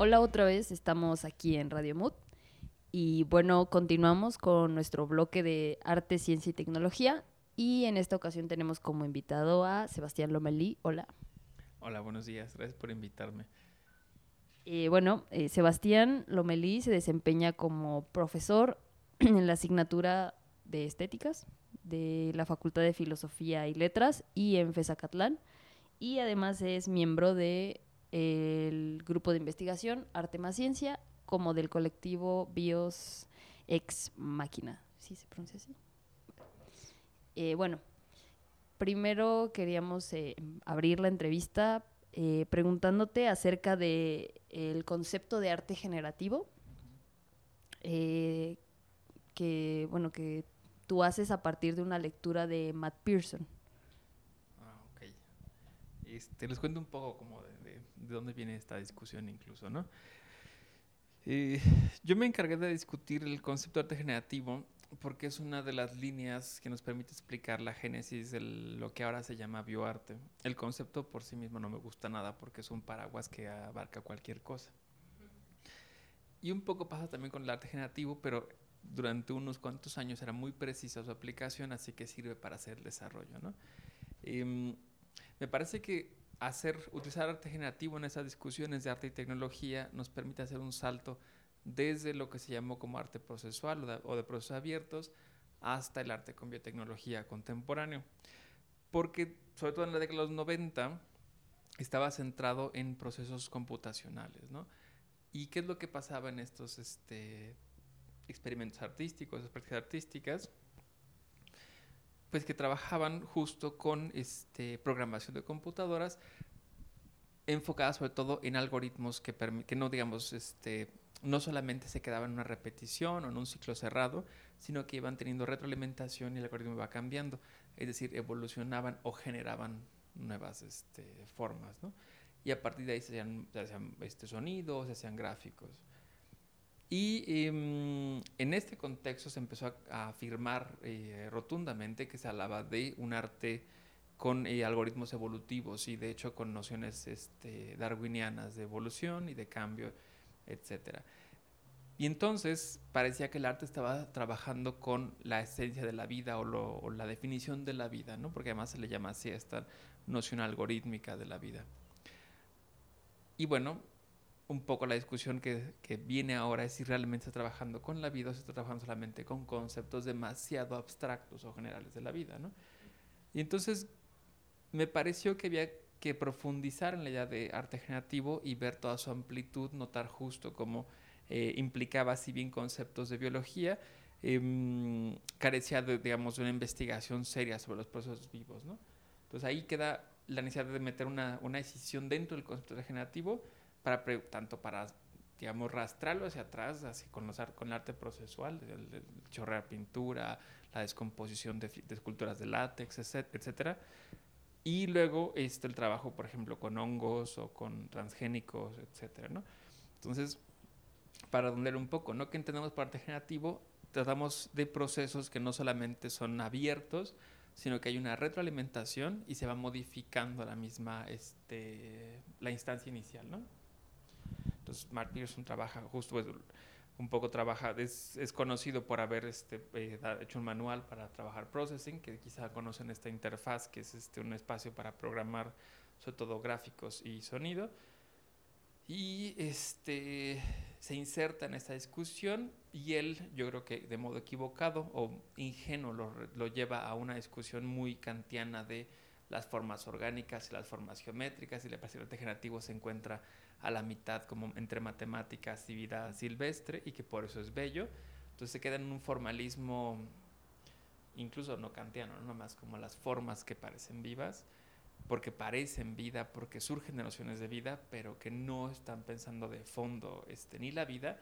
Hola otra vez, estamos aquí en Radio Mood y bueno, continuamos con nuestro bloque de arte, ciencia y tecnología y en esta ocasión tenemos como invitado a Sebastián Lomelí. Hola. Hola, buenos días, gracias por invitarme. Eh, bueno, eh, Sebastián Lomelí se desempeña como profesor en la asignatura de estéticas de la Facultad de Filosofía y Letras y en FESACatlán y además es miembro de el grupo de investigación Arte más Ciencia, como del colectivo Bios Ex Máquina. ¿Sí se pronuncia así? Eh, bueno, primero queríamos eh, abrir la entrevista eh, preguntándote acerca del el concepto de arte generativo que, bueno, que tú haces a partir de una lectura de Matt Pearson. Ah, ok. Este, les cuento un poco como de de dónde viene esta discusión incluso, ¿no? Eh, yo me encargué de discutir el concepto de arte generativo porque es una de las líneas que nos permite explicar la génesis de lo que ahora se llama bioarte. El concepto por sí mismo no me gusta nada porque es un paraguas que abarca cualquier cosa. Y un poco pasa también con el arte generativo, pero durante unos cuantos años era muy precisa su aplicación, así que sirve para hacer el desarrollo. ¿no? Em, me parece que hacer, utilizar arte generativo en esas discusiones de arte y tecnología nos permite hacer un salto desde lo que se llamó como arte procesual o de, procesos abiertos hasta el arte con biotecnología contemporáneo. Porque, sobre todo en la década de los 90, estaba centrado en procesos computacionales, ¿no? ¿Y qué es lo que pasaba en estos este, experimentos artísticos, esas prácticas artísticas? Pues que trabajaban justo con este, programación de computadoras enfocadas sobre todo en algoritmos que, que no, digamos, este, no solamente se quedaban en una repetición o en un ciclo cerrado, sino que iban teniendo retroalimentación y el algoritmo iba cambiando, es decir, evolucionaban o generaban nuevas este, formas, ¿no? Y a partir de ahí se hacían, se hacían este, sonidos, se hacían gráficos. Y em, en este contexto se empezó a, afirmar eh, rotundamente que se hablaba de un arte con eh, algoritmos evolutivos y de hecho con nociones este, darwinianas de evolución y de cambio, etc. Y entonces parecía que el arte estaba trabajando con la esencia de la vida o, o la definición de la vida, ¿no? porque además se le llama así esta noción algorítmica de la vida. Y bueno, un poco la discusión que, viene ahora es si realmente está trabajando con la vida o si está trabajando solamente con conceptos demasiado abstractos o generales de la vida, ¿no? Y entonces me pareció que había que profundizar en la idea de arte generativo y ver toda su amplitud, notar justo cómo eh, implicaba, si bien conceptos de biología, em, carecía de, digamos, de una investigación seria sobre los procesos vivos, ¿no? Entonces ahí queda la necesidad de meter una, una decisión dentro del concepto regenerativo para tanto para digamos rastrarlo hacia atrás, así con, los, con el arte procesual, el, chorrear pintura, la descomposición de, esculturas de látex, etcétera, y luego este, el trabajo, por ejemplo, con hongos o con transgénicos, etcétera, ¿no? Entonces, para donde un poco, ¿no? Que entendemos por arte generativo? Tratamos de procesos que no solamente son abiertos, sino que hay una retroalimentación y se va modificando la misma, este, la instancia inicial, ¿no? Entonces, Mark Pearson trabaja justo, un poco trabaja, es, conocido por haber este, eh, hecho un manual para trabajar processing, que quizá conocen esta interfaz, que es este, un espacio para programar sobre todo gráficos y sonido. Y este, se inserta en esta discusión y él, yo creo que de modo equivocado o ingenuo, lo, lleva a una discusión muy kantiana de las formas orgánicas y las formas geométricas y el arte generativo se encuentra a la mitad como entre matemáticas y vida silvestre y que por eso es bello. Entonces se queda en un formalismo incluso no kantiano, no más como las formas que parecen vivas, porque parecen vida, porque surgen de nociones de vida, pero que no están pensando de fondo este, ni la vida,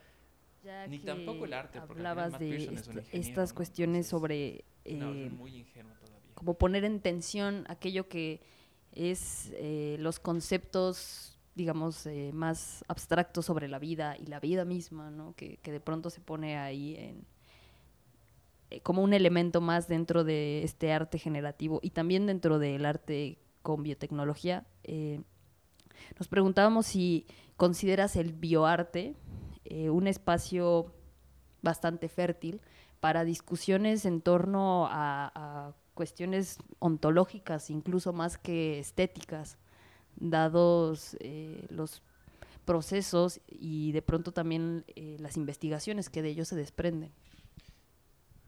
ni tampoco el arte. Porque hablabas de estas cuestiones sobre... Eh, muy ingenuo todavía. Como poner en tensión aquello que es eh, los conceptos digamos, eh, más abstracto sobre la vida y la vida misma, ¿no? que, de pronto se pone ahí en, eh, como un elemento más dentro de este arte generativo y también dentro del arte con biotecnología. Eh, Nos preguntábamos si consideras el bioarte un espacio bastante fértil para discusiones en torno a, cuestiones ontológicas, incluso más que estéticas, dados eh, los procesos y de pronto también eh, las investigaciones que de ellos se desprenden.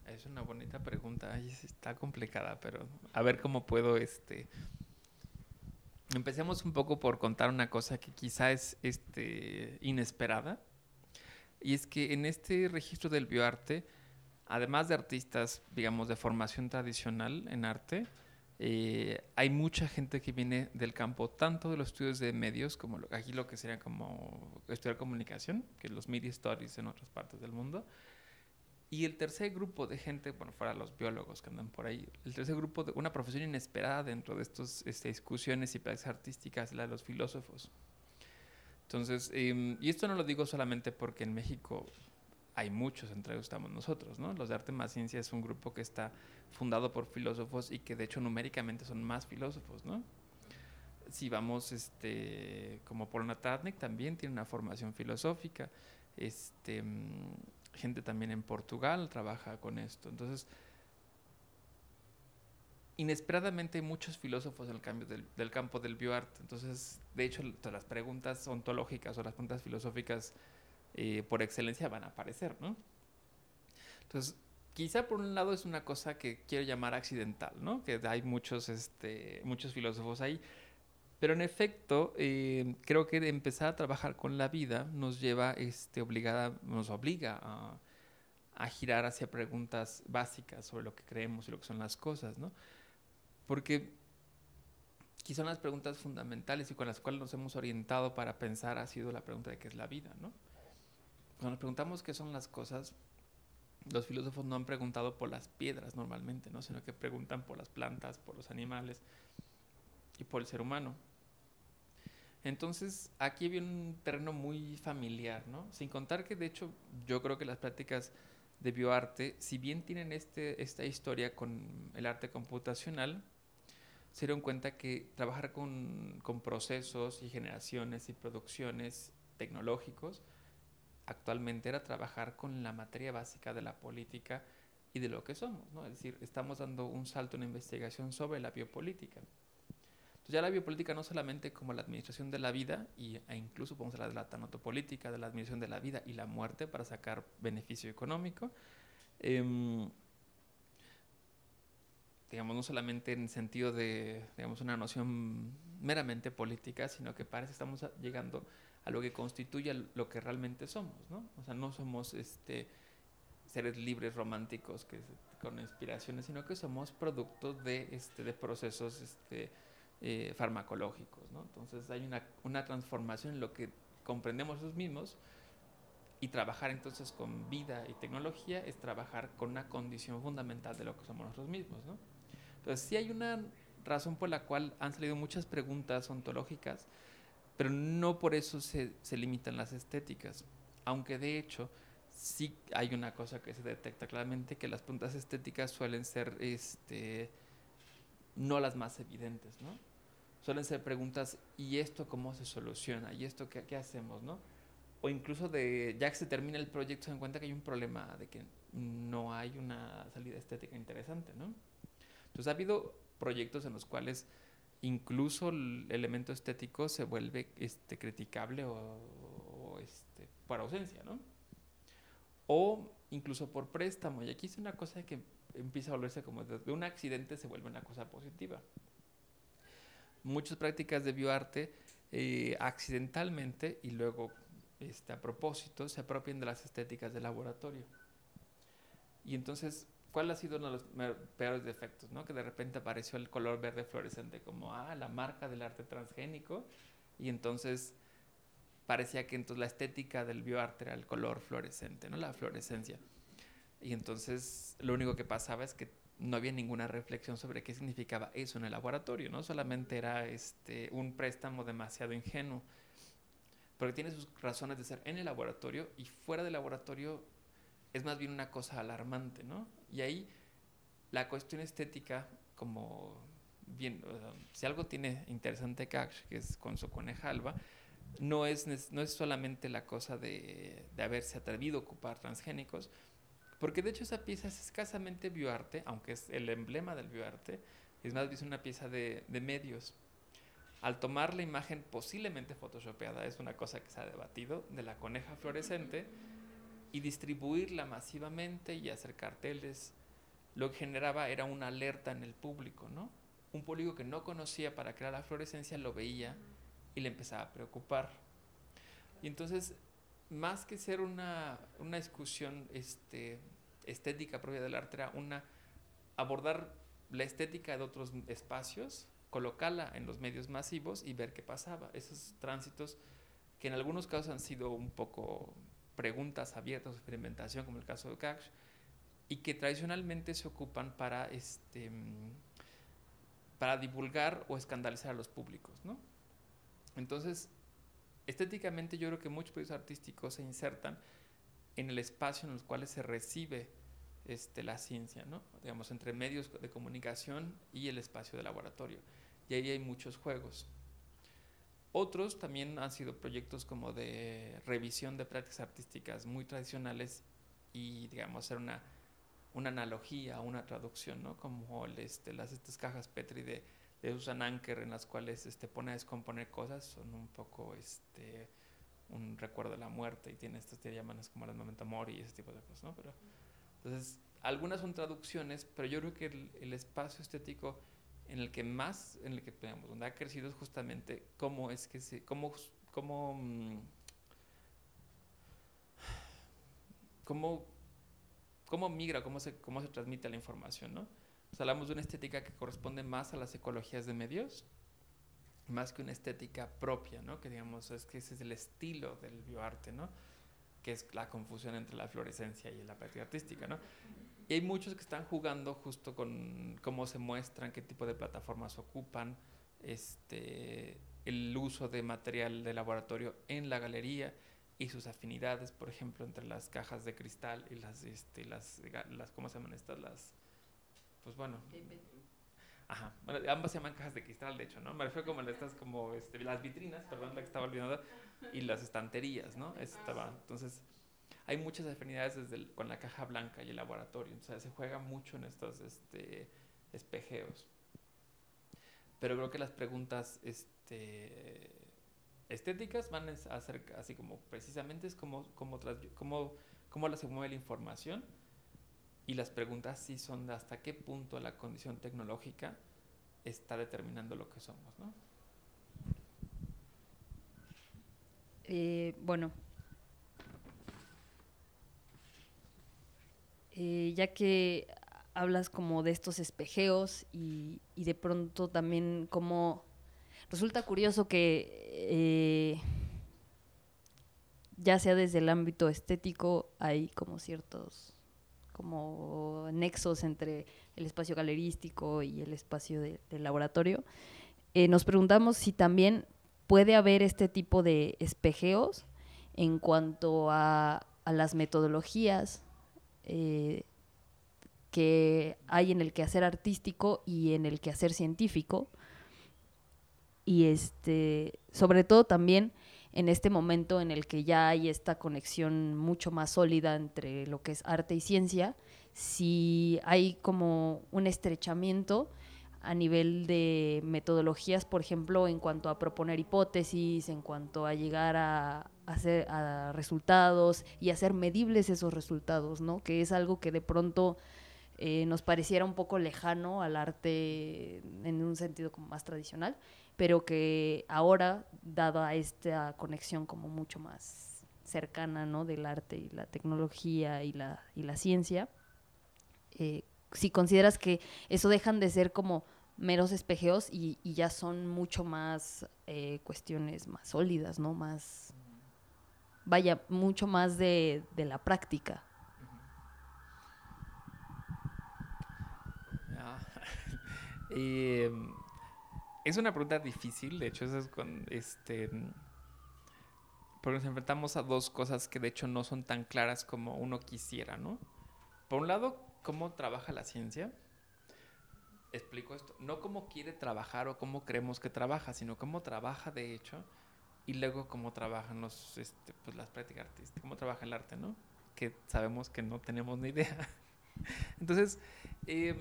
Es una bonita pregunta, está complicada, pero a ver cómo puedo este Empecemos un poco por contar una cosa que quizá es este, inesperada. Y es que en este registro del bioarte, además de artistas, digamos, de formación tradicional en arte, eh, hay mucha gente que viene del campo, tanto de los estudios de medios, como aquí lo que sería como estudiar comunicación, que los media studies en otras partes del mundo, y el tercer grupo de gente, bueno, fuera los biólogos que andan por ahí, el tercer grupo de una profesión inesperada dentro de estas este, discusiones y prácticas artísticas, la de los filósofos. Entonces, em, y esto no lo digo solamente porque en México hay muchos, entre ellos estamos nosotros, ¿no? Los de Arte más Ciencia es un grupo que está fundado por filósofos y que de hecho numéricamente son más filósofos, ¿no? Si vamos, este, como Polnatadnik también tiene una formación filosófica, este gente también en Portugal trabaja con esto. Entonces, inesperadamente hay muchos filósofos en el cambio del, campo del bioarte. Entonces, de hecho, las preguntas ontológicas o las preguntas filosóficas eh, por excelencia van a aparecer, ¿no? Entonces, quizá por un lado es una cosa que quiero llamar accidental, ¿no? Que hay muchos, este, muchos filósofos ahí. Pero en efecto, eh, creo que empezar a trabajar con la vida nos lleva, este, obligada, nos obliga a, girar hacia preguntas básicas sobre lo que creemos y lo que son las cosas, ¿no? Porque quizás son las preguntas fundamentales y con las cuales nos hemos orientado para pensar ha sido la pregunta de qué es la vida, ¿no? Cuando nos preguntamos qué son las cosas, los filósofos no han preguntado por las piedras normalmente, ¿no? Sino que preguntan por las plantas, por los animales y por el ser humano. Entonces, aquí había un terreno muy familiar, ¿no? Sin contar que, de hecho, yo creo que las prácticas de bioarte, si bien tienen este, esta historia con el arte computacional, se dieron cuenta que trabajar con, con procesos y generaciones y producciones tecnológicos actualmente era trabajar con la materia básica de la política y de lo que somos. Es decir, estamos dando un salto en investigación sobre la biopolítica ya la biopolítica no solamente como la administración de la vida, y, e incluso podemos hablar de la tanatopolítica, de la administración de la vida y la muerte para sacar beneficio económico. Em, digamos, no solamente en sentido de, digamos, una noción meramente política, sino que parece que estamos llegando a lo que constituye lo que realmente somos, ¿no? O sea, no somos este, seres libres románticos que, con inspiraciones, sino que somos productos de, este, de procesos este, eh, farmacológicos. ¿no? Entonces hay una, una, transformación en lo que comprendemos nosotros mismos y trabajar entonces con vida y tecnología es trabajar con una condición fundamental de lo que somos nosotros mismos. ¿no? Entonces sí hay una razón por la cual han salido muchas preguntas ontológicas, pero no por eso se, se limitan las estéticas, aunque de hecho sí hay una cosa que se detecta claramente, que las preguntas estéticas suelen ser este, no las más evidentes, ¿no? suelen ser preguntas, ¿y esto cómo se soluciona? ¿Y esto qué, qué, hacemos? ¿no? O incluso de, ya que se termina el proyecto, se dan cuenta que hay un problema de que no hay una salida estética interesante, ¿no? Entonces ha habido proyectos en los cuales incluso el elemento estético se vuelve este, criticable o, este, por ausencia, ¿no? O incluso por préstamo. Y aquí es una cosa que empieza a volverse como de un accidente se vuelve una cosa positiva muchas prácticas de bioarte eh, accidentalmente y luego este, a propósito se apropian de las estéticas del laboratorio. Y entonces, ¿cuál ha sido uno de los peores defectos? ¿no? Que de repente apareció el color verde fluorescente como, ah, la marca del arte transgénico. Y entonces parecía que entonces la estética del bioarte era el color fluorescente, ¿no? La fluorescencia. Y entonces lo único que pasaba es que no había ninguna reflexión sobre qué significaba eso en el laboratorio, ¿no? Solamente era este, un préstamo demasiado ingenuo, porque tiene sus razones de ser en el laboratorio y fuera del laboratorio es más bien una cosa alarmante, ¿no? Y ahí la cuestión estética como bien, si algo tiene interesante Cash, que es con su coneja alba, no es, no es solamente la cosa de, de haberse atrevido a ocupar transgénicos, porque de hecho esa pieza es escasamente bioarte, aunque es el emblema del bioarte, es más bien una pieza de, medios. Al tomar la imagen posiblemente photoshopeada, es una cosa que se ha debatido, de la coneja fluorescente, y distribuirla masivamente y hacer carteles, lo que generaba era una alerta en el público, ¿no? Un público que no conocía para crear la fluorescencia lo veía y le empezaba a preocupar. Y entonces más que ser una, una discusión este, estética propia del arte, era una, abordar la estética de otros espacios, colocarla en los medios masivos y ver qué pasaba. Esos tránsitos que en algunos casos han sido un poco preguntas abiertas, experimentación, como el caso de Cash, y que tradicionalmente se ocupan para, este, para divulgar o escandalizar a los públicos. ¿no? Entonces, estéticamente yo creo que muchos proyectos artísticos se insertan en el espacio en los cuales se recibe este, la ciencia, ¿no? digamos, entre medios de comunicación y el espacio de laboratorio. Y ahí hay muchos juegos. Otros también han sido proyectos como de revisión de prácticas artísticas muy tradicionales y, digamos, hacer una, una analogía, una traducción, ¿no? Como este, las estas cajas Petri de de usan Anker en las cuales este, pone a descomponer cosas, son un poco este, un recuerdo de la muerte y tiene estas te como las momento mori y ese tipo de cosas, ¿no? Pero, entonces, algunas son traducciones, pero yo creo que el, espacio estético en el que más, en el que digamos, donde ha crecido es justamente cómo es que se, cómo, cómo, mm, cómo, cómo migra, cómo se, cómo se transmite la información, ¿no? hablamos de una estética que corresponde más a las ecologías de medios, más que una estética propia, ¿no? Que digamos, es que ese es el estilo del bioarte, ¿no? Que es la confusión entre la fluorescencia y la práctica artística, ¿no? Y hay muchos que están jugando justo con cómo se muestran, qué tipo de plataformas ocupan, este, el uso de material de laboratorio en la galería y sus afinidades, por ejemplo, entre las cajas de cristal y las, este, las, las ¿cómo se llaman estas? Las pues bueno. Ajá. Bueno, ambas se llaman cajas de cristal, de hecho, ¿no? Me refiero como estas, como este, las vitrinas, perdón, la que estaba olvidando, y las estanterías, ¿no? Estaba, entonces, hay muchas afinidades desde con la caja blanca y el laboratorio. Entonces, se juega mucho en estos este, espejeos. Pero creo que las preguntas este, estéticas van a ser así como precisamente es como, como, como, cómo se mueve la información y las preguntas sí son de hasta qué punto la condición tecnológica está determinando lo que somos, ¿no? Eh, bueno, eh, ya que hablas como de estos espejeos y, de pronto también como resulta curioso que eh, ya sea desde el ámbito estético hay como ciertos como nexos entre el espacio galerístico y el espacio del laboratorio, eh, nos preguntamos si también puede haber este tipo de espejeos en cuanto a, las metodologías eh, que hay en el quehacer artístico y en el quehacer científico. Y este, sobre todo también en este momento en el que ya hay esta conexión mucho más sólida entre lo que es arte y ciencia, si hay como un estrechamiento a nivel de metodologías, por ejemplo, en cuanto a proponer hipótesis, en cuanto a llegar a, hacer resultados y hacer medibles esos resultados, ¿no? Que es algo que de pronto eh, nos pareciera un poco lejano al arte en un sentido como más tradicional pero que ahora, dada esta conexión como mucho más cercana ¿no? del arte y la tecnología y la, y la ciencia, eh, si consideras que eso dejan de ser como meros espejeos y, ya son mucho más eh, cuestiones más sólidas, ¿no? Más, vaya, mucho más de, de la práctica. eh, es una pregunta difícil, de hecho, con este. Porque nos enfrentamos a dos cosas que de hecho no son tan claras como uno quisiera, ¿no? Por un lado, cómo trabaja la ciencia. explico esto, no cómo quiere trabajar o cómo creemos que trabaja, sino cómo trabaja de hecho y luego cómo trabajan los, este, pues, las prácticas artísticas, cómo trabaja el arte, ¿no? Que sabemos que no tenemos ni idea. Entonces, eh,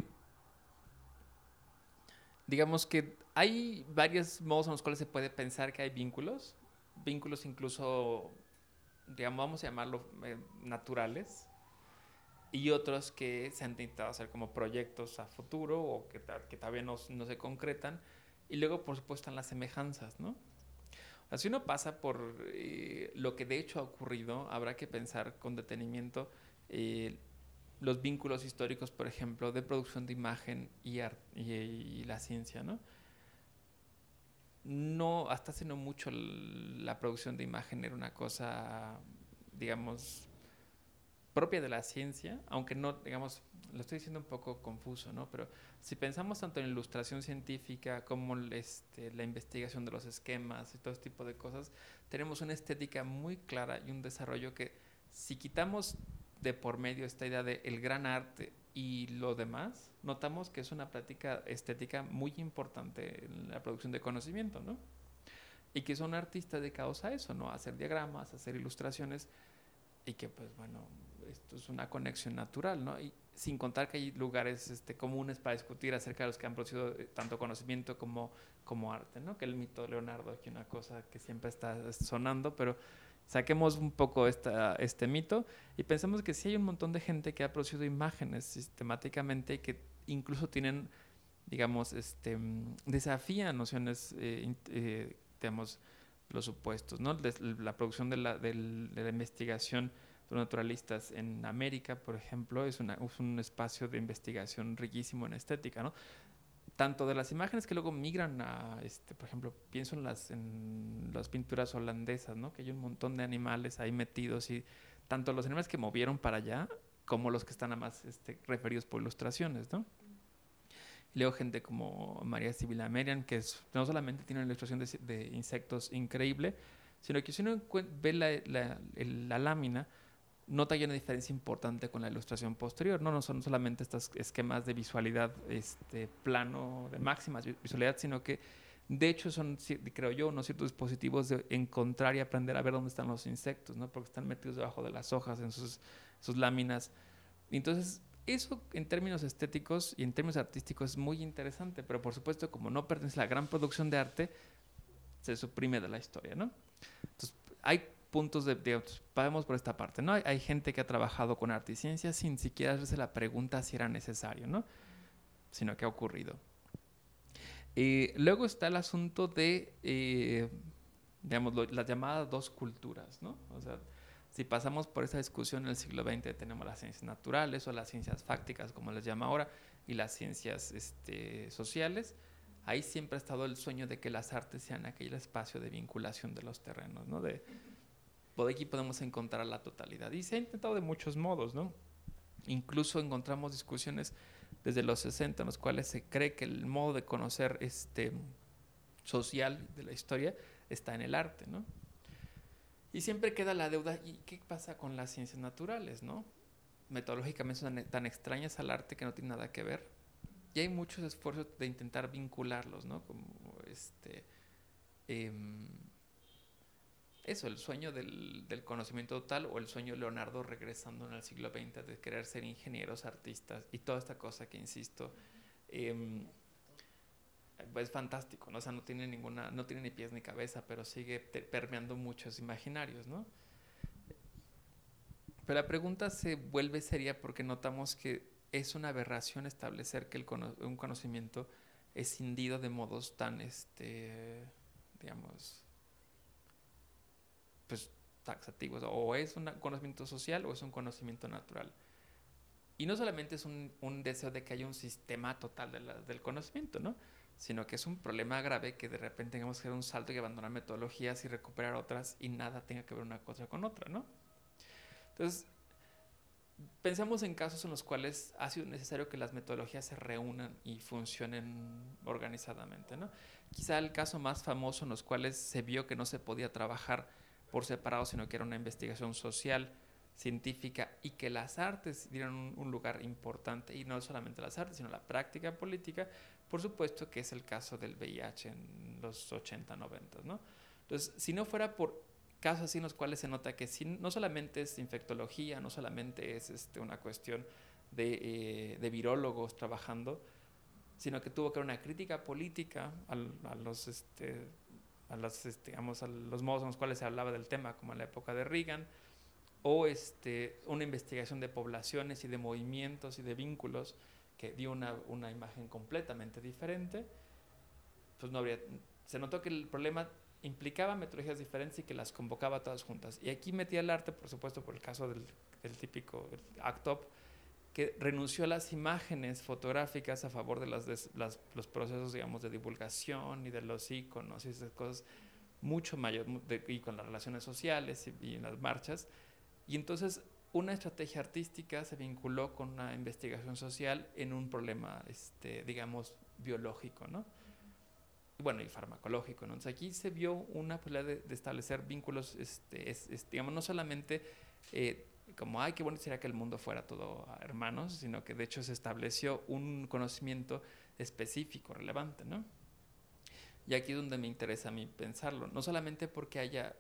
digamos que hay varios modos en los cuales se puede pensar que hay vínculos, vínculos incluso, digamos, vamos a llamarlo eh, naturales, y otros que se han intentado hacer como proyectos a futuro o que, que todavía no, no, se concretan. Y luego, por supuesto, están las semejanzas, ¿no? Si uno pasa por eh, lo que de hecho ha ocurrido, habrá que pensar con detenimiento eh, los vínculos históricos, por ejemplo, de producción de imagen y, y, la ciencia, ¿no? No, hasta hace no mucho la producción de imagen era una cosa, digamos, propia de la ciencia, aunque no, digamos, lo estoy diciendo un poco confuso, ¿no? Pero si pensamos tanto en ilustración científica como este, la investigación de los esquemas y todo este tipo de cosas, tenemos una estética muy clara y un desarrollo que si quitamos de por medio esta idea de el gran arte y lo demás, notamos que es una práctica estética muy importante en la producción de conocimiento, ¿no? Y que son artistas dedicados a eso, ¿no? A hacer diagramas, a hacer ilustraciones y que pues bueno, esto es una conexión natural, ¿no? Y sin contar que hay lugares este, comunes para discutir acerca de los que han producido eh, tanto conocimiento como, como arte, ¿no? Que el mito de Leonardo, aquí una cosa que siempre está sonando, pero saquemos un poco esta, este mito y pensemos que sí hay un montón de gente que ha producido imágenes sistemáticamente y que incluso tienen, digamos, este, mm, desafían nociones, eh, eh, digamos, los supuestos, ¿no? La producción de la, de la investigación los naturalistas en América, por ejemplo, es, una, es un espacio de investigación riquísimo en estética, ¿no? tanto de las imágenes que luego migran a, este, por ejemplo, pienso en las, en las pinturas holandesas, ¿no? Que hay un montón de animales ahí metidos y tanto los animales que movieron para allá como los que están nada más este, referidos por ilustraciones, ¿no? Leo gente como María Sibila Merian, que es, no solamente tiene una ilustración de, de, insectos increíble, sino que si uno ve la, la, la lámina, nota ya una diferencia importante con la ilustración posterior. No, no son solamente estos esquemas de visualidad este, plano, de máxima visualidad, sino que de hecho son, creo yo, unos ciertos dispositivos de encontrar y aprender a ver dónde están los insectos, ¿no? porque están metidos debajo de las hojas, en sus, sus láminas. Entonces, eso en términos estéticos y en términos artísticos es muy interesante, pero por supuesto, como no pertenece a la gran producción de arte, se suprime de la historia, ¿no? Entonces, hay puntos de, de vamos por esta parte, ¿no? Hay, gente que ha trabajado con arte y ciencia sin siquiera hacerse la pregunta si era necesario, ¿no? Sino que ha ocurrido. Eh, luego está el asunto de, eh, digamos, las llamadas dos culturas, ¿no? O sea, si pasamos por esa discusión en el siglo XX, tenemos las ciencias naturales o las ciencias fácticas, como les llama ahora, y las ciencias este, sociales, ahí siempre ha estado el sueño de que las artes sean aquel espacio de vinculación de los terrenos, ¿no? De aquí podemos encontrar la totalidad. Y se ha intentado de muchos modos, ¿no? Incluso encontramos discusiones desde los 60 en los cuales se cree que el modo de conocer este social de la historia está en el arte, ¿no? Y siempre queda la deuda, ¿y qué pasa con las ciencias naturales, no? Metodológicamente son tan extrañas al arte que no tienen nada que ver. Y hay muchos esfuerzos de intentar vincularlos, ¿no? Como este... Em, eso, el sueño del, conocimiento total o el sueño de Leonardo regresando en el siglo XX de querer ser ingenieros, artistas y toda esta cosa que, insisto, eh, es fantástico, ¿no? O sea, no tiene ninguna, no tiene ni pies ni cabeza, pero sigue permeando muchos imaginarios, ¿no? Pero la pregunta se vuelve seria porque notamos que es una aberración establecer que un conocimiento es cindido de modos tan, este, digamos, pues, taxativos. O es un conocimiento social o es un conocimiento natural. Y no solamente es un, deseo de que haya un sistema total del conocimiento, ¿no? Sino que es un problema grave que de repente tengamos que dar un salto y abandonar metodologías y recuperar otras y nada tenga que ver una cosa con otra, ¿no? Entonces, pensamos en casos en los cuales ha sido necesario que las metodologías se reúnan y funcionen organizadamente, ¿no? Quizá el caso más famoso en los cuales se vio que no se podía trabajar por separado, sino que era una investigación social científica y que las artes dieran un, lugar importante, y no solamente las artes, sino la práctica política, por supuesto que es el caso del VIH en los 80, 90, ¿no? Entonces, si no fuera por casos así en los cuales se nota que no solamente es infectología, no solamente es este, una cuestión de, eh, de, virólogos trabajando, sino que tuvo que haber una crítica política a los... Este, a, las, este, digamos, a los modos en los cuales se hablaba del tema, como en la época de Reagan, o este, una investigación de poblaciones y de movimientos y de vínculos que dio una, una imagen completamente diferente, pues no habría, se notó que el problema implicaba metodologías diferentes y que las convocaba todas juntas. Y aquí metía el arte, por supuesto, por el caso del, del típico ACTOP, que renunció a las imágenes fotográficas a favor de, las, las, los procesos, digamos, de divulgación y de los iconos y esas cosas mucho mayor, y con las relaciones sociales y, y las marchas, y entonces una estrategia artística se vinculó con una investigación social en un problema, este, digamos, biológico, ¿no? Bueno, y farmacológico, ¿no? Entonces aquí se vio una posibilidad de, establecer vínculos, este, es, digamos, no solamente eh, como, ay, qué bueno sería que el mundo fuera todo hermanos, sino que de hecho se estableció un conocimiento específico, relevante, ¿no? Y aquí es donde me interesa a mí pensarlo, no solamente porque haya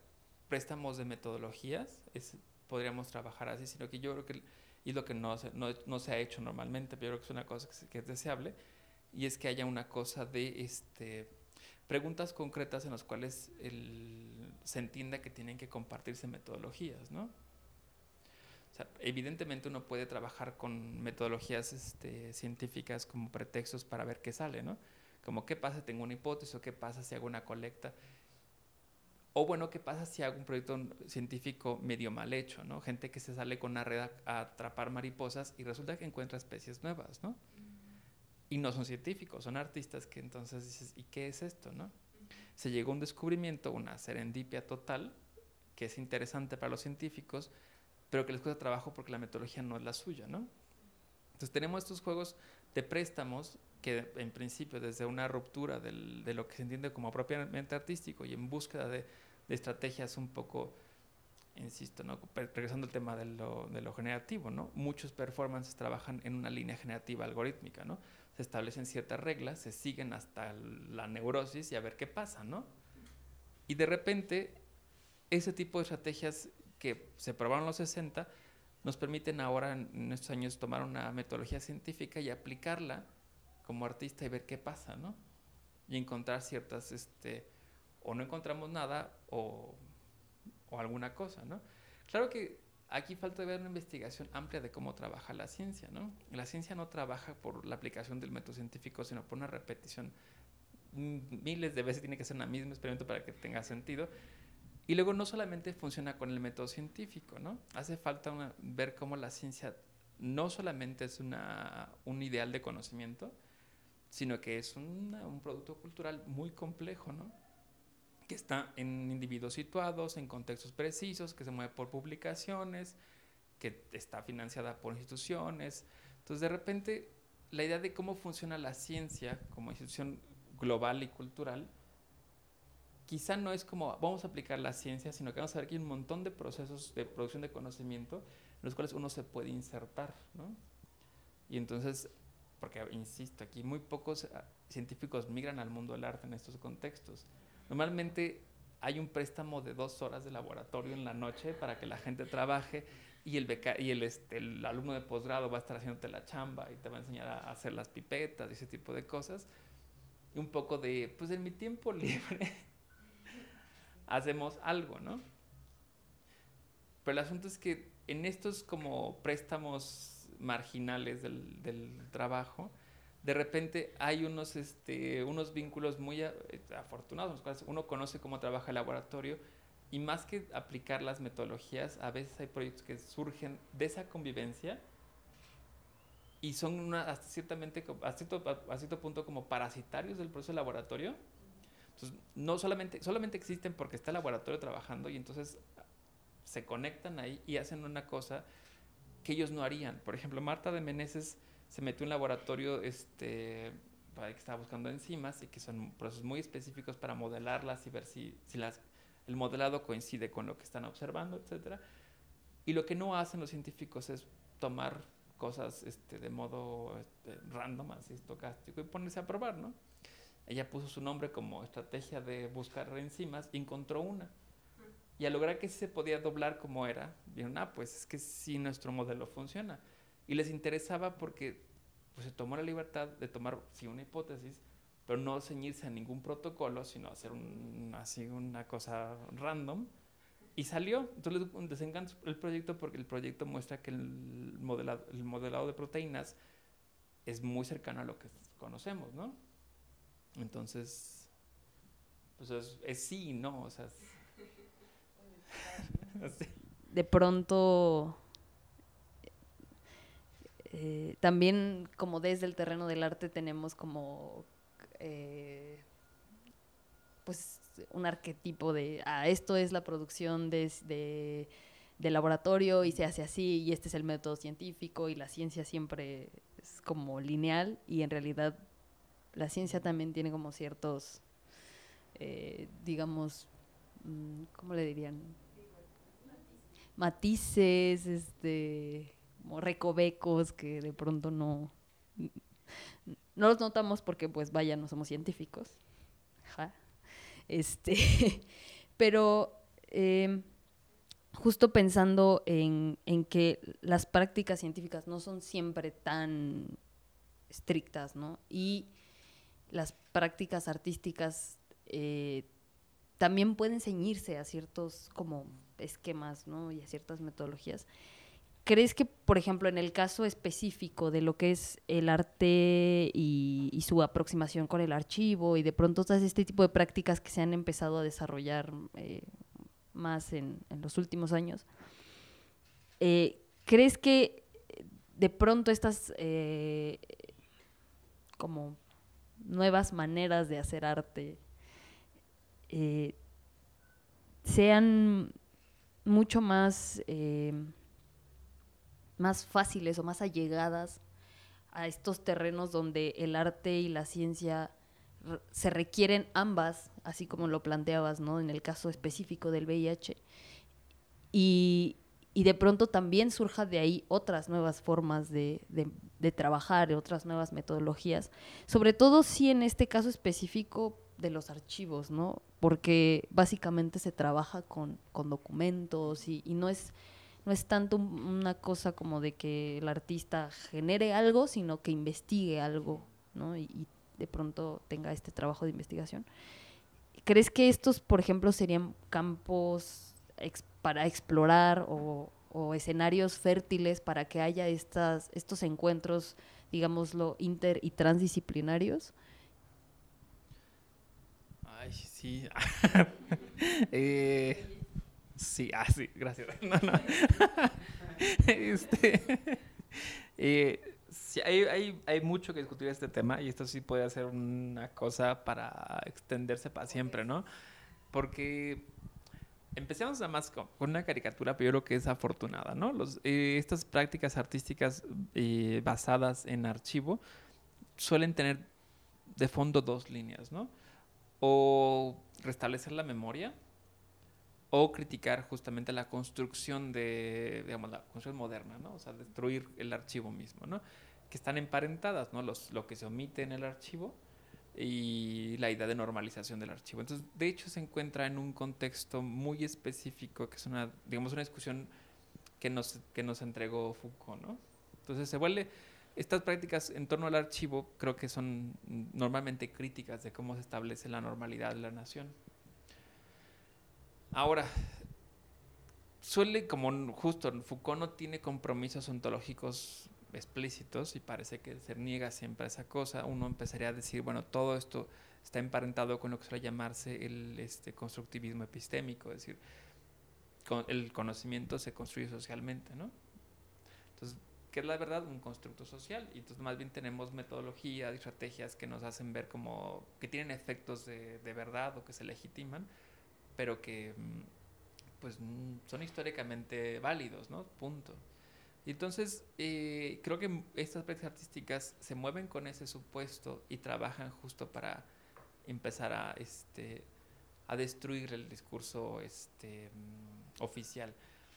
préstamos de metodologías, es podríamos trabajar así, sino que yo creo que, y lo que no se, no, no se ha hecho normalmente, pero yo creo que es una cosa que, es deseable, y es que haya una cosa de este, preguntas concretas en las cuales el, se entienda que tienen que compartirse metodologías, ¿no? Sea, evidentemente uno puede trabajar con metodologías este, científicas como pretextos para ver qué sale, ¿no? Como qué pasa si tengo una hipótesis o qué pasa si hago una colecta o bueno, ¿qué pasa si hago un proyecto científico medio mal hecho, ¿no? Gente que se sale con una red a, atrapar mariposas y resulta que encuentra especies nuevas, ¿no? Y no son científicos, son artistas que entonces dices, ¿y qué es esto, no? Se llegó a un descubrimiento, una serendipia total, que es interesante para los científicos, pero que les cuesta trabajo porque la metodología no es la suya, ¿no? Entonces tenemos estos juegos de préstamos que en principio desde una ruptura del, de lo que se entiende como propiamente artístico y en búsqueda de de estrategias un poco, insisto, ¿no? regresando al tema de lo, de lo, generativo, ¿no? muchos performances trabajan en una línea generativa algorítmica, ¿no? se establecen ciertas reglas, se siguen hasta la neurosis y a ver qué pasa, ¿no? Y de repente, ese tipo de estrategias que se probaron los 60 nos permiten ahora en estos años tomar una metodología científica y aplicarla como artista y ver qué pasa, ¿no? Y encontrar ciertas este, o no encontramos nada o, o alguna cosa, ¿no? Claro que aquí falta ver una investigación amplia de cómo trabaja la ciencia, ¿no? La ciencia no trabaja por la aplicación del método científico, sino por una repetición. Miles de veces tiene que ser un mismo experimento para que tenga sentido. Y luego no solamente funciona con el método científico, ¿no? Hace falta ver cómo la ciencia no solamente es una, un ideal de conocimiento, sino que es un producto cultural muy complejo, ¿no? que está en individuos situados, en contextos precisos, que se mueve por publicaciones, que está financiada por instituciones. Entonces, de repente, la idea de cómo funciona la ciencia como institución global y cultural, quizá no es como vamos a aplicar la ciencia, sino que vamos a ver que hay un montón de procesos de producción de conocimiento en los cuales uno se puede insertar. Y entonces, porque insisto, aquí muy pocos ah, científicos migran al mundo del arte en estos contextos. Normalmente hay un préstamo de dos horas de laboratorio en la noche para que la gente trabaje y el, y el, este, el alumno de posgrado va a estar haciéndote la chamba y te va a enseñar a hacer las pipetas y ese tipo de cosas. Y un poco de, pues en mi tiempo libre hacemos algo, ¿no? Pero el asunto es que en estos como préstamos marginales del, del trabajo, de repente hay unos, este, unos vínculos muy eh, afortunados, uno conoce cómo trabaja el laboratorio y más que aplicar las metodologías, a veces hay proyectos que surgen de esa convivencia y son una, hasta, ciertamente, hasta, cierto, punto como parasitarios del proceso laboratorio. No solamente, solamente existen porque está el laboratorio trabajando y entonces se conectan ahí y hacen una cosa que ellos no harían. Por ejemplo, Marta de Meneses se metió en un laboratorio este, que estaba buscando enzimas y que son procesos muy específicos para modelarlas y ver si, si las, el modelado coincide con lo que están observando, etc. Y lo que no hacen los científicos es tomar cosas este, de modo este, random, así estocástico, y ponerse a probar, ¿no? Ella puso su nombre como estrategia de buscar enzimas y encontró una. Y al lograr que se podía doblar como era, vieron, ah, pues es que sí nuestro modelo funciona. Y les interesaba porque pues, se tomó la libertad de tomar, sí, una hipótesis, pero no ceñirse a ningún protocolo, sino hacer un, así una cosa random. Y salió. Entonces les encanta el proyecto porque el proyecto muestra que el modelado, el modelado de proteínas es muy cercano a lo que conocemos, ¿no? Entonces, pues es, sí y no, o sea, De pronto, eh, también como desde el terreno del arte tenemos como, eh, pues, un arquetipo de, ah, esto es la producción de, de, de laboratorio y se hace así y este es el método científico y la ciencia siempre es como lineal y en realidad la ciencia también tiene como ciertos, eh, digamos, mm, ¿cómo le dirían? Matices, este, como recovecos que de pronto no, no los notamos porque pues vaya, no somos científicos. Este, pero em, justo pensando en, en que las prácticas científicas no son siempre tan estrictas, ¿no? Y las prácticas artísticas eh, también pueden ceñirse a ciertos como esquemas ¿no? y a ciertas metodologías. ¿Crees que, por ejemplo, en el caso específico de lo que es el arte y, su aproximación con el archivo y de pronto todas este tipo de prácticas que se han empezado a desarrollar eh, más en, los últimos años, eh, ¿crees que de pronto estas como nuevas maneras de hacer arte eh, sean mucho más, eh, más fáciles o más allegadas a estos terrenos donde el arte y la ciencia se requieren ambas, así como lo planteabas, ¿no? En el caso específico del VIH. Y, y de pronto también surja de ahí otras nuevas formas de, de, trabajar, otras nuevas metodologías, sobre todo si en este caso específico de los archivos, ¿no? Porque básicamente se trabaja con, con documentos y, no es no es tanto una cosa como de que el artista genere algo, sino que investigue algo, ¿no? Y, y de pronto tenga este trabajo de investigación. ¿Crees que estos, por ejemplo, serían campos para explorar o, escenarios fértiles para que haya estas, estos encuentros, digámoslo, inter y transdisciplinarios? Ay, sí. eh, sí, ah, gracias. este, eh, hay, hay, hay, mucho que discutir este tema y esto sí puede ser una cosa para extenderse para siempre, ¿no? Porque Empecemos nada más con, una caricatura, pero yo creo que es afortunada, ¿no? Los, eh, estas prácticas artísticas eh, basadas en archivo suelen tener de fondo dos líneas, ¿no? O restablecer la memoria o criticar justamente la construcción de, digamos, la construcción moderna, ¿no? O sea, destruir el archivo mismo, ¿no? Que están emparentadas, ¿no? Los, lo que se omite en el archivo y la idea de normalización del archivo. Entonces, de hecho, se encuentra en un contexto muy específico, que es una, digamos, una discusión que nos, que nos entregó Foucault, ¿no? Entonces, se vuelve, estas prácticas en torno al archivo creo que son normalmente críticas de cómo se establece la normalidad de la nación. Ahora, suele, como justo, Foucault no tiene compromisos ontológicos explícitos y parece que se niega siempre esa cosa, uno empezaría a decir, bueno, todo esto está emparentado con lo que suele llamarse el este, constructivismo epistémico, es decir, el conocimiento se construye socialmente, ¿no? Entonces, ¿qué es la verdad? Un constructo social. Y entonces más bien tenemos metodologías estrategias que nos hacen ver como que tienen efectos de, de verdad o que se legitiman, pero que mm, pues mm, son históricamente válidos, ¿no? Punto. Entonces, eh, creo que estas prácticas artísticas se mueven con ese supuesto y trabajan justo para empezar a, este, a destruir el discurso este, mm, oficial.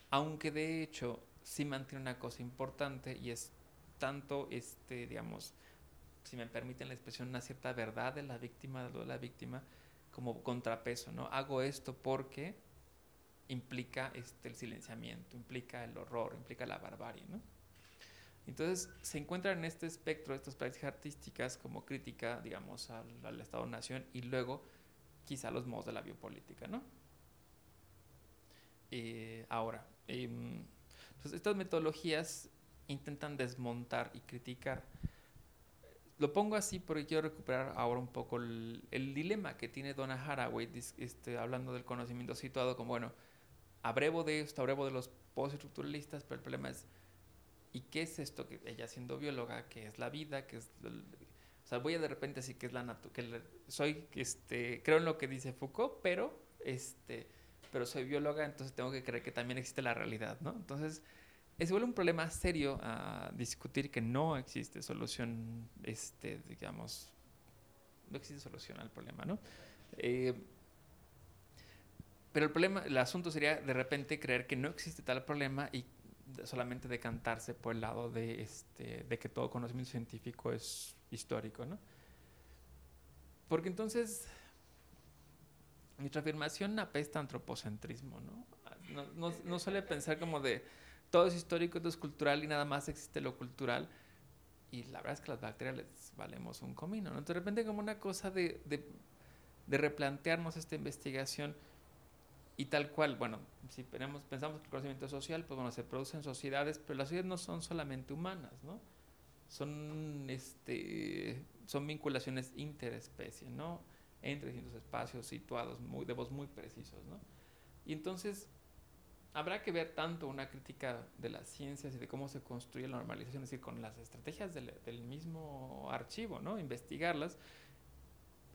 aunque de hecho sí mantiene una cosa importante y es tanto, este, digamos, si me permiten la expresión, una cierta verdad de la víctima, de la víctima, como contrapeso, ¿no? Hago esto porque implica este, el silenciamiento, implica el horror, implica la barbarie, ¿no? Entonces se encuentran en este espectro estas prácticas artísticas como crítica, digamos, al, Estado-Nación y luego quizá los modos de la biopolítica, ¿no? Eh, ahora, em, estas metodologías intentan desmontar y criticar. Lo pongo así porque quiero recuperar ahora un poco el, dilema que tiene Donna Haraway, este, hablando del conocimiento situado como, bueno, abrevo de esto, abrevo de los postestructuralistas, pero el problema es, ¿y qué es esto? que Ella siendo bióloga, ¿qué es la vida? ¿Qué es o sea, voy a de repente decir que es la naturaleza, que soy, este, creo en lo que dice Foucault, pero, este, pero soy bióloga, entonces tengo que creer que también existe la realidad, ¿no? Entonces, se vuelve un problema serio a discutir que no existe solución, este, digamos, no existe solución al problema, ¿no? Eh, pero el problema, el asunto sería de repente creer que no existe tal problema y solamente decantarse por el lado de, este, de que todo conocimiento científico es histórico, ¿no? Porque entonces nuestra afirmación apesta antropocentrismo, ¿no? No, no, no suele pensar como de todo es histórico, todo es cultural y nada más existe lo cultural. Y la verdad es que las bacterias les valemos un comino, ¿no? de repente como una cosa de, de, de, replantearnos esta investigación y tal cual, bueno, si pensamos, pensamos que el conocimiento social, pues bueno, se produce en sociedades, pero las sociedades no son solamente humanas, ¿no? Son, este, son vinculaciones interespecie, ¿no? Entre distintos espacios situados muy, de voz muy precisos, ¿no? Y entonces habrá que ver tanto una crítica de las ciencias y de cómo se construye la normalización, es decir, con las estrategias del, mismo archivo, ¿no? Investigarlas,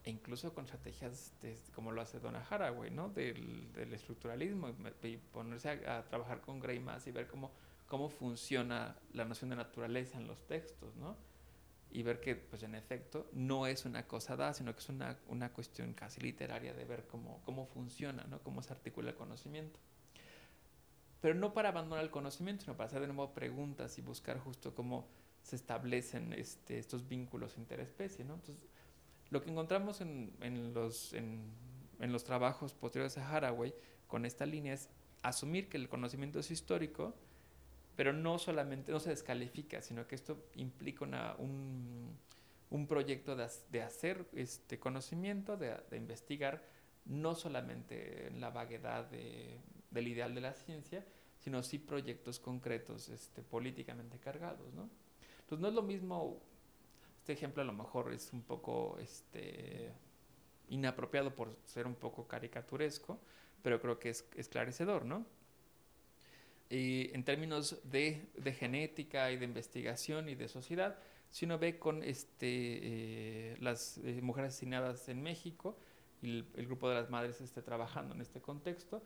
e incluso con estrategias como lo hace Donna Haraway, ¿no? Del, estructuralismo, y, ponerse a, trabajar con Gray más y ver cómo, cómo funciona la noción de naturaleza en los textos, ¿no? Y ver que, pues en efecto, no es una cosa dada, sino que es una, una cuestión casi literaria de ver cómo, cómo funciona, ¿no? Cómo se articula el conocimiento pero no para abandonar el conocimiento, sino para hacer de nuevo preguntas y buscar justo cómo se establecen este, estos vínculos interespecie. ¿no? Entonces, lo que encontramos en, en los, en, en, los trabajos posteriores a Haraway con esta línea es asumir que el conocimiento es histórico, pero no solamente, no se descalifica, sino que esto implica una, un, un, proyecto de, de, hacer este conocimiento, de, de investigar, no solamente en la vaguedad de, del ideal de la ciencia, sino sí proyectos concretos este, políticamente cargados. ¿no? Entonces no es lo mismo, este ejemplo a lo mejor es un poco este, inapropiado por ser un poco caricaturesco, pero creo que es esclarecedor, ¿no? Y en términos de, de, genética y de investigación y de sociedad, si uno ve con este, eh, las eh, mujeres asesinadas en México y el, el, grupo de las madres esté trabajando en este contexto,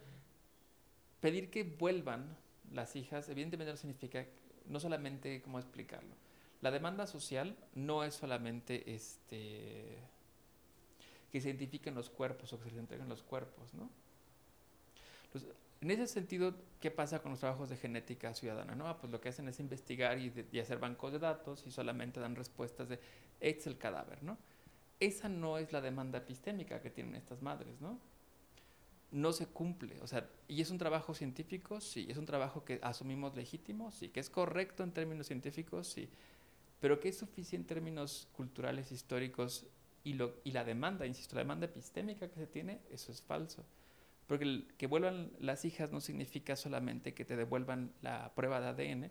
pedir que vuelvan las hijas, evidentemente no significa, no solamente, ¿cómo explicarlo? La demanda social no es solamente este, que se identifiquen los cuerpos o que se les entreguen los cuerpos, ¿no? en ese sentido, ¿qué pasa con los trabajos de genética ciudadana? ¿no? Ah, pues lo que hacen es investigar y, y, hacer bancos de datos y solamente dan respuestas de, es el cadáver, ¿no? Esa no es la demanda epistémica que tienen estas madres, ¿no? no se cumple. O sea, y es un trabajo científico, sí, es un trabajo que asumimos legítimo, sí, que es correcto en términos científicos, sí, pero que es suficiente en términos culturales, históricos y, lo, y la demanda, insisto, la demanda epistémica que se tiene, eso es falso. Porque el, que vuelvan las hijas no significa solamente que te devuelvan la prueba de ADN,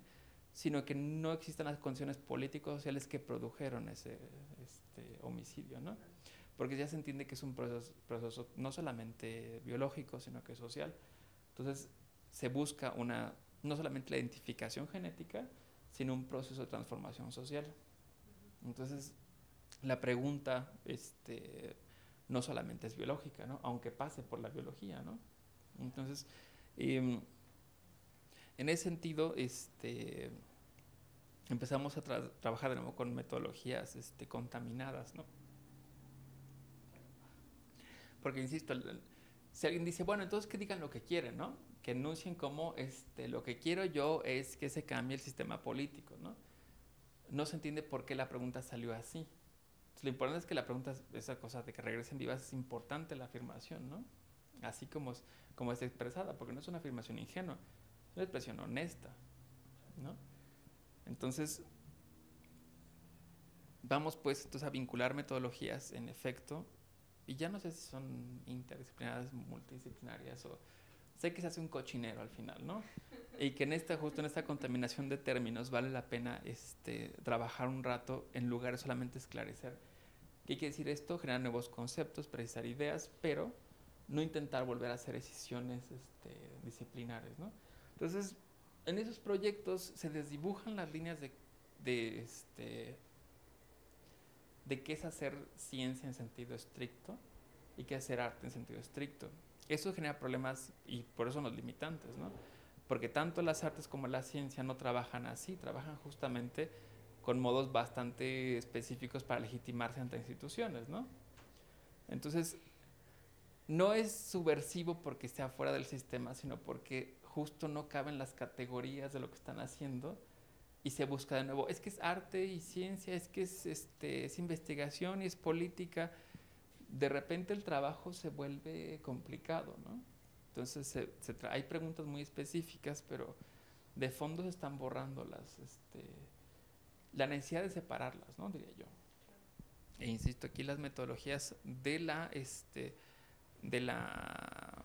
sino que no existan las condiciones políticos sociales que produjeron ese este, homicidio, ¿no? porque ya se entiende que es un proceso, proceso no solamente biológico, sino que social. Entonces, se busca una, no solamente la identificación genética, sino un proceso de transformación social. Entonces, la pregunta este, no solamente es biológica, ¿no? aunque pase por la biología. ¿no? Entonces, em, en ese sentido, este, empezamos a trabajar de nuevo con metodologías este, contaminadas. ¿no? Porque, insisto, si alguien dice, bueno, entonces que digan lo que quieren, ¿no? Que enuncien como este, lo que quiero yo es que se cambie el sistema político, ¿no? No se entiende por qué la pregunta salió así. lo importante es que la pregunta, esa cosa de que regresen vivas, es importante la afirmación, ¿no? Así como, como es expresada, porque no es una afirmación ingenua, es una expresión honesta, ¿no? Entonces, vamos pues entonces a vincular metodologías en efecto y ya no sé si son interdisciplinarias, multidisciplinarias o sé que se hace un cochinero al final, ¿no? Y que en esta, justo en esta contaminación de términos vale la pena este, trabajar un rato en lugar de solamente esclarecer. ¿Qué quiere decir esto? Generar nuevos conceptos, precisar ideas, pero no intentar volver a hacer decisiones este, disciplinares, ¿no? Entonces, en esos proyectos se desdibujan las líneas de, de este, de qué es hacer ciencia en sentido estricto y qué es hacer arte en sentido estricto. Eso genera problemas y por eso los limitantes, ¿no? Porque tanto las artes como la ciencia no trabajan así, trabajan justamente con modos bastante específicos para legitimarse ante instituciones, ¿no? Entonces, no es subversivo porque sea fuera del sistema, sino porque justo no caben las categorías de lo que están haciendo y se busca de nuevo, es que es arte y ciencia, es que es, este, es investigación y es política, de repente el trabajo se vuelve complicado, ¿no? Entonces se, hay preguntas muy específicas, pero de fondo se están borrando las, este, la necesidad de separarlas, ¿no? Diría yo. E insisto, aquí las metodologías de la, este, de la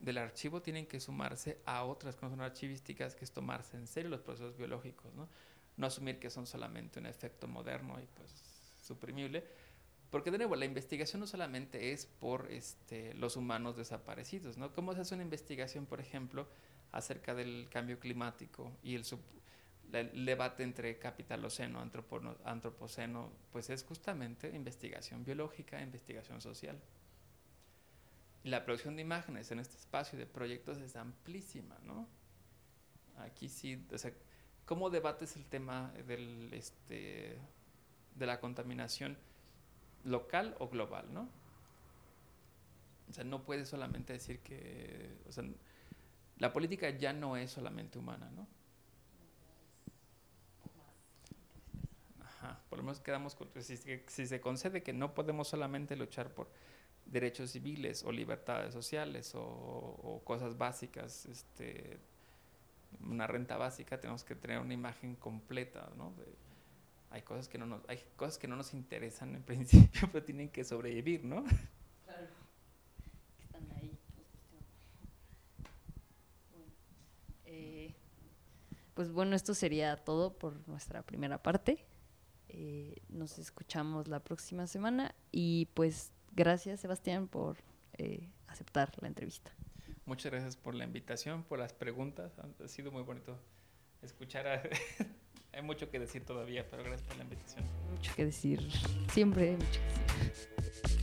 del archivo tienen que sumarse a otras que son archivísticas, que es tomarse en serio los procesos biológicos, ¿no? No asumir que son solamente un efecto moderno y pues suprimible, porque de nuevo, la investigación no solamente es por este, los humanos desaparecidos, ¿no? ¿Cómo se hace una investigación, por ejemplo, acerca del cambio climático y el, debate entre capitaloceno, antropoceno? Pues es justamente investigación biológica, investigación social. La producción de imágenes en este espacio de proyectos es amplísima, ¿no? Aquí sí, o sea, ¿cómo debates el tema este, de la contaminación local o global, ¿no? O sea, no puedes solamente decir que, o sea, la política ya no es solamente humana, ¿no? Ajá, por lo menos quedamos con, si, si se concede que no podemos solamente luchar por derechos civiles o libertades sociales o, cosas básicas, este, una renta básica, tenemos que tener una imagen completa, ¿no? Hay cosas que no nos, hay cosas que no nos interesan en principio, pero tienen que sobrevivir, ¿no? Claro. Están ahí. Eh, pues bueno, esto sería todo por nuestra primera parte. Eh, nos escuchamos la próxima semana y pues Gracias, Sebastián, por eh, aceptar la entrevista. Muchas gracias por la invitación, por las preguntas. Ha sido muy bonito escuchar. Hay mucho que decir todavía, pero gracias por la invitación. Mucho que decir. Siempre mucho que decir.